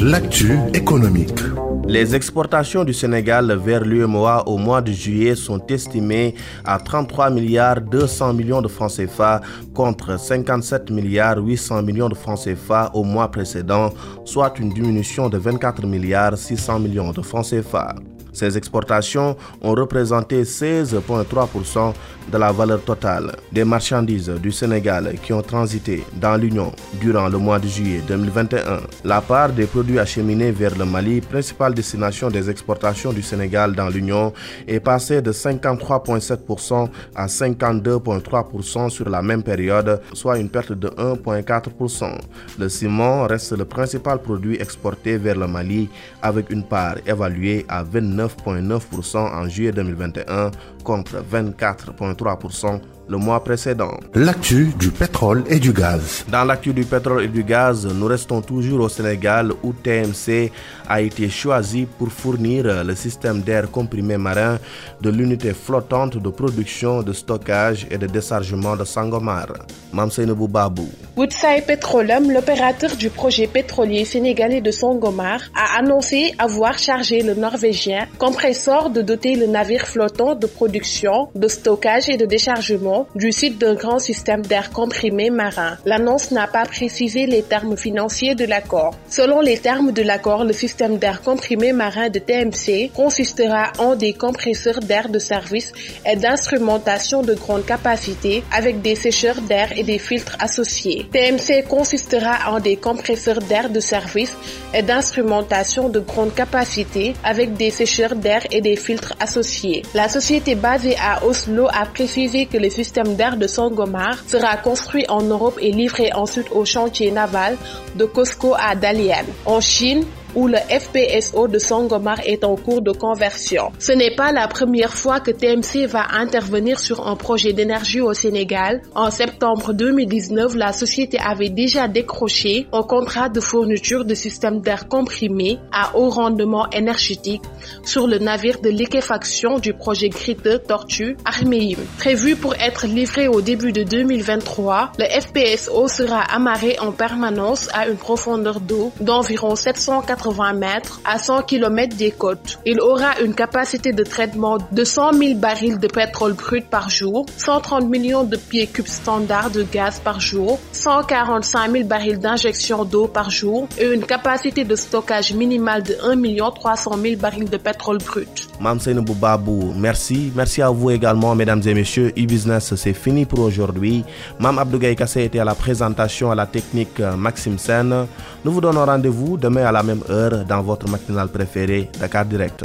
L'actu économique. Les exportations du Sénégal vers l'UMOA au mois de juillet sont estimées à 33 milliards 200 millions de francs CFA contre 57 milliards 800 millions de francs CFA au mois précédent, soit une diminution de 24 milliards 600 millions de francs CFA. Ces exportations ont représenté 16,3% de la valeur totale des marchandises du Sénégal qui ont transité dans l'Union durant le mois de juillet 2021. La part des produits acheminés vers le Mali, principale destination des exportations du Sénégal dans l'Union, est passée de 53,7% à 52,3% sur la même période, soit une perte de 1,4%. Le ciment reste le principal produit exporté vers le Mali avec une part évaluée à 29 9,9% en juillet 2021 contre 24,3% le mois précédent. L'actu du pétrole et du gaz. Dans l'actu du pétrole et du gaz, nous restons toujours au Sénégal où TMC a été choisi pour fournir le système d'air comprimé marin de l'unité flottante de production, de stockage et de déchargement de Sangomar. Mamsenebou Babou. Woodside Petroleum, l'opérateur du projet pétrolier sénégalais de Sangomar, a annoncé avoir chargé le norvégien compresseur de doter le navire flottant de production, de stockage et de déchargement du site d'un grand système d'air comprimé marin. L'annonce n'a pas précisé les termes financiers de l'accord. Selon les termes de l'accord, le système d'air comprimé marin de TMC consistera en des compresseurs d'air de service et d'instrumentation de grande capacité avec des sécheurs d'air et des filtres associés. TMC consistera en des compresseurs d'air de service et d'instrumentation de grande capacité avec des sécheurs d'air et des filtres associés. La société basée à Oslo a précisé que le système d'air de Sangomar sera construit en Europe et livré ensuite au chantier naval de Cosco à Dalian. En Chine, où le FPSO de Sangomar est en cours de conversion. Ce n'est pas la première fois que TMC va intervenir sur un projet d'énergie au Sénégal. En septembre 2019, la société avait déjà décroché un contrat de fourniture de systèmes d'air comprimé à haut rendement énergétique sur le navire de liquéfaction du projet Gritte Tortue Armeim. Prévu pour être livré au début de 2023, le FPSO sera amarré en permanence à une profondeur d'eau d'environ 780 mètres à 100 km des côtes. Il aura une capacité de traitement de 100 000 barils de pétrole brut par jour, 130 millions de pieds cubes standards de gaz par jour, 145 000 barils d'injection d'eau par jour et une capacité de stockage minimale de 1 300 000 barils de pétrole brut. Mme Babou, merci. Merci à vous également, mesdames et messieurs. E-Business, c'est fini pour aujourd'hui. Mme Abdougaï Kassé était à la présentation à la technique Maxime Sen. Nous vous donnons rendez-vous demain à la même dans votre matinale préférée, Dakar Direct.